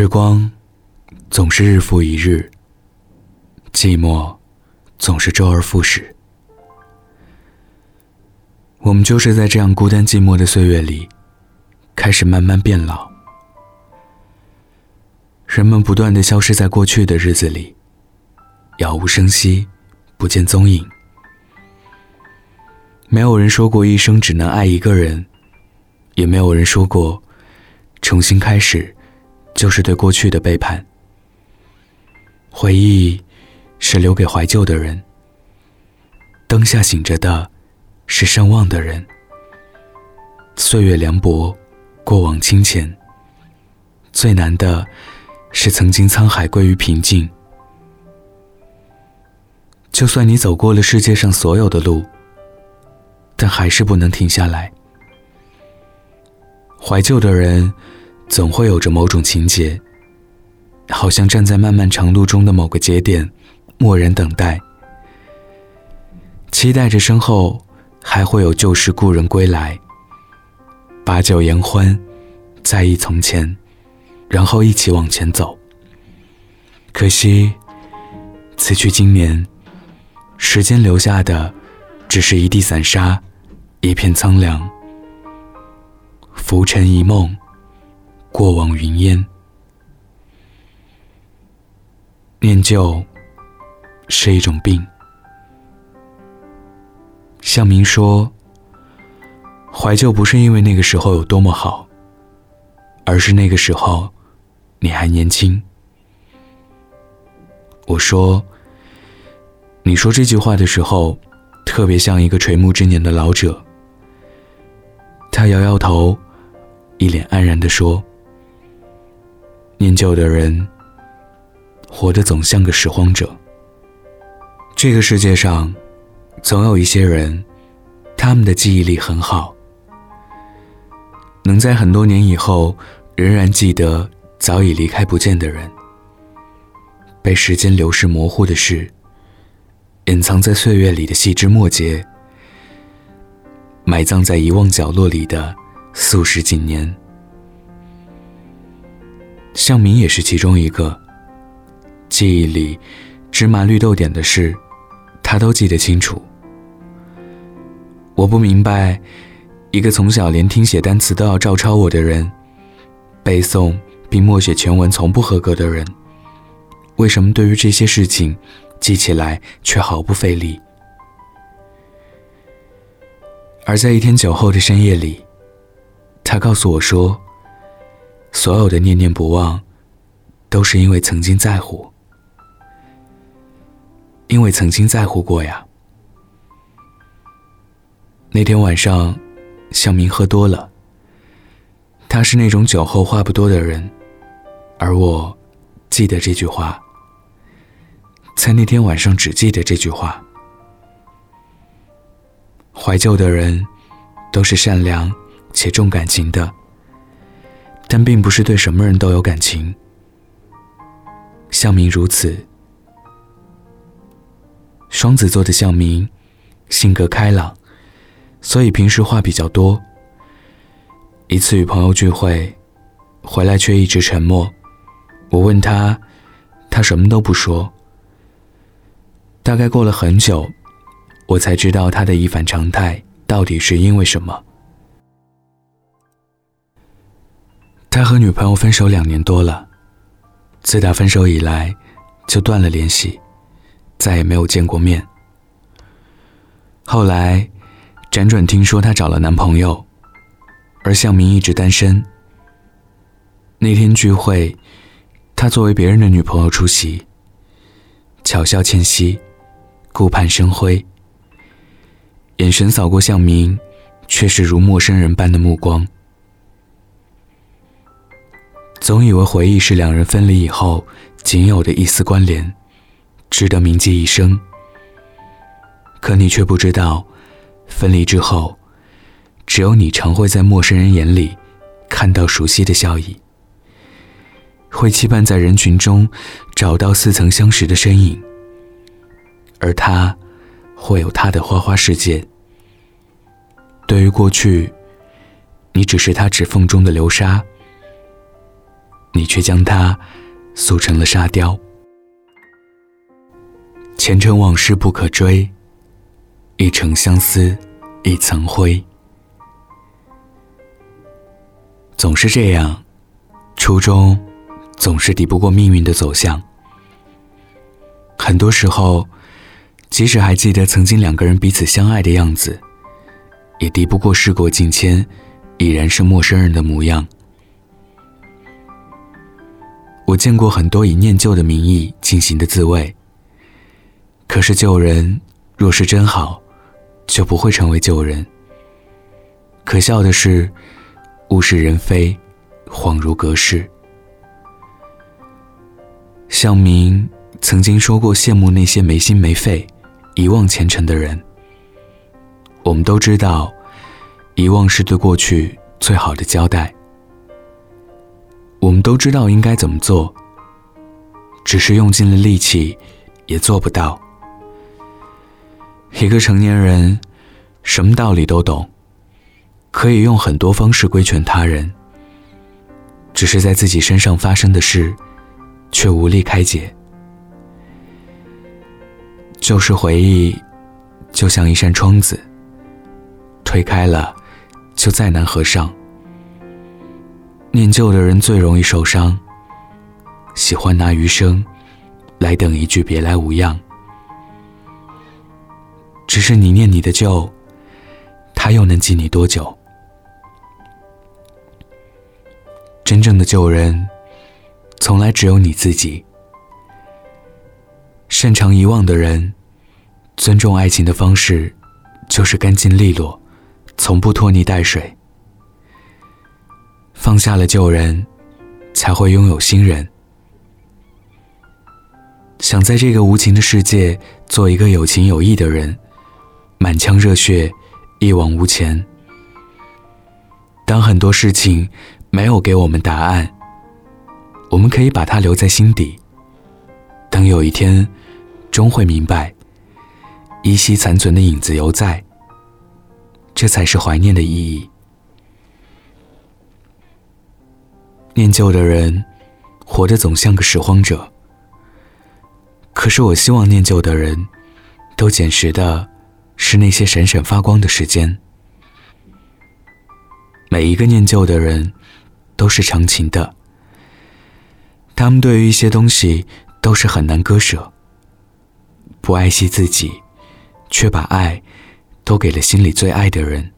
时光总是日复一日，寂寞总是周而复始。我们就是在这样孤单寂寞的岁月里，开始慢慢变老。人们不断的消失在过去的日子里，杳无声息，不见踪影。没有人说过一生只能爱一个人，也没有人说过重新开始就是对过去的背叛。回忆是留给怀旧的人，灯下醒着的是盛望的人。岁月凉薄，过往清浅。最难的是曾经沧海归于平静。就算你走过了世界上所有的路。但还是不能停下来。怀旧的人，总会有着某种情节，好像站在漫漫长路中的某个节点，默然等待，期待着身后还会有旧时故人归来，把酒言欢，在忆从前，然后一起往前走。可惜，此去经年，时间留下的，只是一地散沙。一片苍凉，浮沉一梦，过往云烟。念旧是一种病。向明说：“怀旧不是因为那个时候有多么好，而是那个时候你还年轻。”我说：“你说这句话的时候，特别像一个垂暮之年的老者。”他摇摇头，一脸安然地说：“念旧的人，活得总像个拾荒者。这个世界上，总有一些人，他们的记忆力很好，能在很多年以后仍然记得早已离开不见的人，被时间流逝模糊的事，隐藏在岁月里的细枝末节。”埋葬在遗忘角落里的数十几年，向明也是其中一个。记忆里芝麻绿豆点的事，他都记得清楚。我不明白，一个从小连听写单词都要照抄我的人，背诵并默写全文从不合格的人，为什么对于这些事情记起来却毫不费力？而在一天酒后的深夜里，他告诉我说：“所有的念念不忘，都是因为曾经在乎，因为曾经在乎过呀。”那天晚上，向明喝多了。他是那种酒后话不多的人，而我记得这句话，在那天晚上只记得这句话。怀旧的人，都是善良且重感情的，但并不是对什么人都有感情。向明如此，双子座的向明，性格开朗，所以平时话比较多。一次与朋友聚会，回来却一直沉默。我问他，他什么都不说。大概过了很久。我才知道他的一反常态到底是因为什么。他和女朋友分手两年多了，自打分手以来就断了联系，再也没有见过面。后来辗转听说她找了男朋友，而向明一直单身。那天聚会，他作为别人的女朋友出席，巧笑倩兮，顾盼生辉。眼神扫过向明，却是如陌生人般的目光。总以为回忆是两人分离以后仅有的一丝关联，值得铭记一生。可你却不知道，分离之后，只有你常会在陌生人眼里看到熟悉的笑意，会期盼在人群中找到似曾相识的身影，而他。会有他的花花世界。对于过去，你只是他指缝中的流沙。你却将它塑成了沙雕。前尘往事不可追，一城相思一层灰。总是这样，初衷总是敌不过命运的走向。很多时候，即使还记得曾经两个人彼此相爱的样子，也敌不过事过境迁，已然是陌生人的模样。我见过很多以念旧的名义进行的自慰。可是旧人若是真好，就不会成为旧人。可笑的是，物是人非，恍如隔世。向明曾经说过，羡慕那些没心没肺、遗忘前尘的人。我们都知道，遗忘是对过去最好的交代。我们都知道应该怎么做，只是用尽了力气，也做不到。一个成年人，什么道理都懂，可以用很多方式规劝他人，只是在自己身上发生的事，却无力开解。旧时回忆，就像一扇窗子，推开了，就再难合上。念旧的人最容易受伤，喜欢拿余生，来等一句别来无恙。只是你念你的旧，他又能记你多久？真正的旧人，从来只有你自己。擅长遗忘的人，尊重爱情的方式，就是干净利落，从不拖泥带水。放下了旧人，才会拥有新人。想在这个无情的世界，做一个有情有义的人。满腔热血，一往无前。当很多事情没有给我们答案，我们可以把它留在心底。等有一天，终会明白，依稀残存的影子犹在。这才是怀念的意义。念旧的人，活得总像个拾荒者。可是我希望念旧的人，都捡拾的。是那些闪闪发光的时间。每一个念旧的人，都是长情的。他们对于一些东西都是很难割舍。不爱惜自己，却把爱都给了心里最爱的人。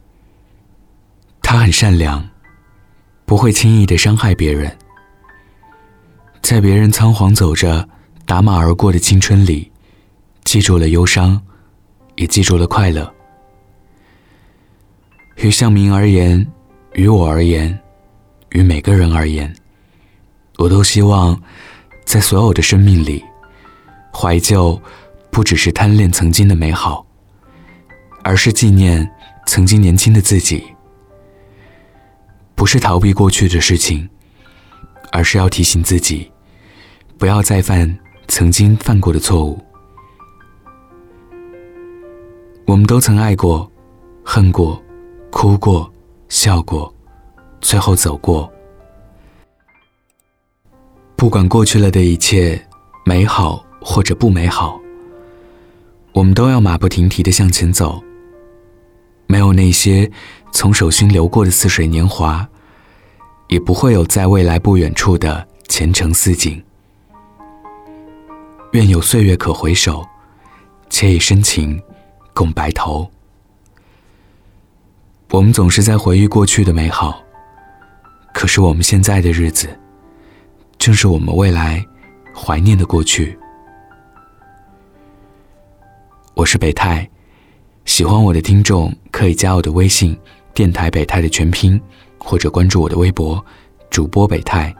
他很善良，不会轻易的伤害别人。在别人仓皇走着、打马而过的青春里，记住了忧伤。也记住了快乐。于向明而言，于我而言，于每个人而言，我都希望，在所有的生命里，怀旧不只是贪恋曾经的美好，而是纪念曾经年轻的自己。不是逃避过去的事情，而是要提醒自己，不要再犯曾经犯过的错误。我们都曾爱过、恨过、哭过、笑过，最后走过。不管过去了的一切美好或者不美好，我们都要马不停蹄的向前走。没有那些从手心流过的似水年华，也不会有在未来不远处的前程似锦。愿有岁月可回首，且以深情。共白头。我们总是在回忆过去的美好，可是我们现在的日子，正是我们未来怀念的过去。我是北泰，喜欢我的听众可以加我的微信“电台北泰”的全拼，或者关注我的微博“主播北泰”。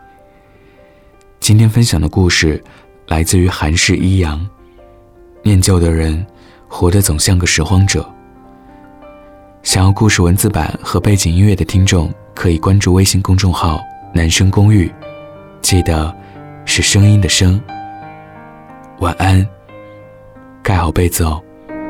今天分享的故事来自于韩式一阳，念旧的人。活得总像个拾荒者。想要故事文字版和背景音乐的听众，可以关注微信公众号“男生公寓”，记得是声音的声。晚安，盖好被子哦。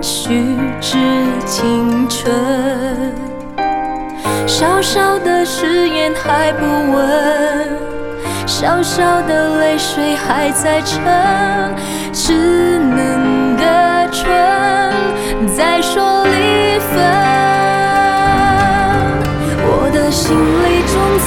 虚掷青春。小小的誓言还不稳，小小的泪水还在撑，稚嫩的唇在说离分。我的心里从此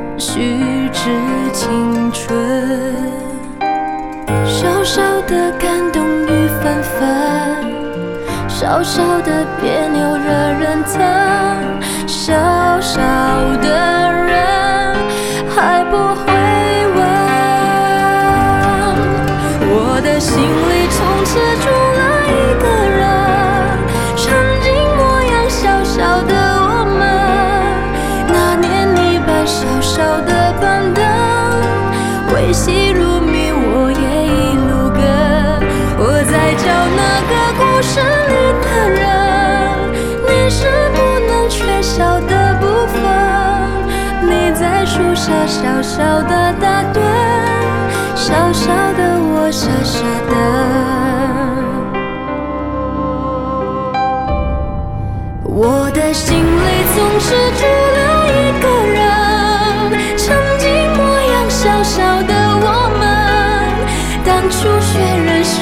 虚掷青春，小小的感动雨纷纷，小小的别扭惹人疼，小小的人小小的打盹，小小的我傻傻的。我的心里总是住了一个人，曾经模样小小的我们，当初学人说